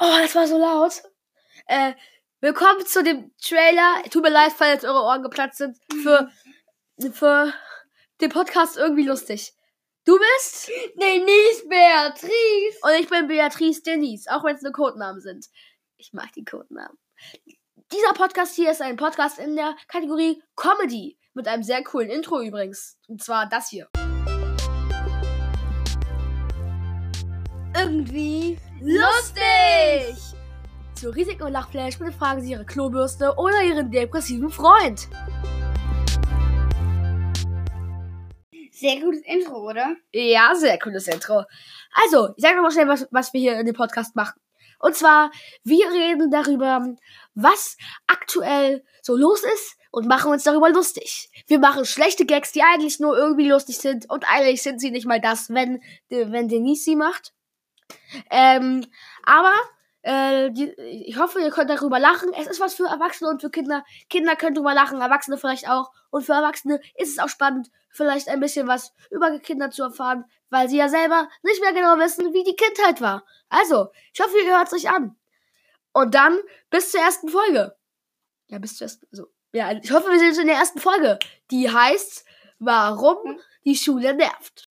Oh, das war so laut. Äh, willkommen zu dem Trailer. Tut mir leid, falls jetzt eure Ohren geplatzt sind. Für, für den Podcast irgendwie lustig. Du bist? Denise Beatrice. Und ich bin Beatrice Denise, auch wenn es nur Codenamen sind. Ich mag die Codenamen. Dieser Podcast hier ist ein Podcast in der Kategorie Comedy. Mit einem sehr coolen Intro übrigens. Und zwar das hier. Irgendwie Lustig! Zu Risiken und Lachflash bitte fragen Sie Ihre Klobürste oder Ihren depressiven Freund. Sehr gutes Intro, oder? Ja, sehr cooles Intro. Also, ich sage nochmal schnell, was, was wir hier in dem Podcast machen. Und zwar, wir reden darüber, was aktuell so los ist und machen uns darüber lustig. Wir machen schlechte Gags, die eigentlich nur irgendwie lustig sind und eigentlich sind sie nicht mal das, wenn, wenn Denise sie macht. Ähm, aber äh, die, ich hoffe, ihr könnt darüber lachen. Es ist was für Erwachsene und für Kinder. Kinder können darüber lachen, Erwachsene vielleicht auch. Und für Erwachsene ist es auch spannend, vielleicht ein bisschen was über Kinder zu erfahren, weil sie ja selber nicht mehr genau wissen, wie die Kindheit war. Also, ich hoffe, ihr hört es euch an. Und dann bis zur ersten Folge. Ja, bis zur ersten. Also, ja, ich hoffe, wir sind in der ersten Folge. Die heißt, warum die Schule nervt.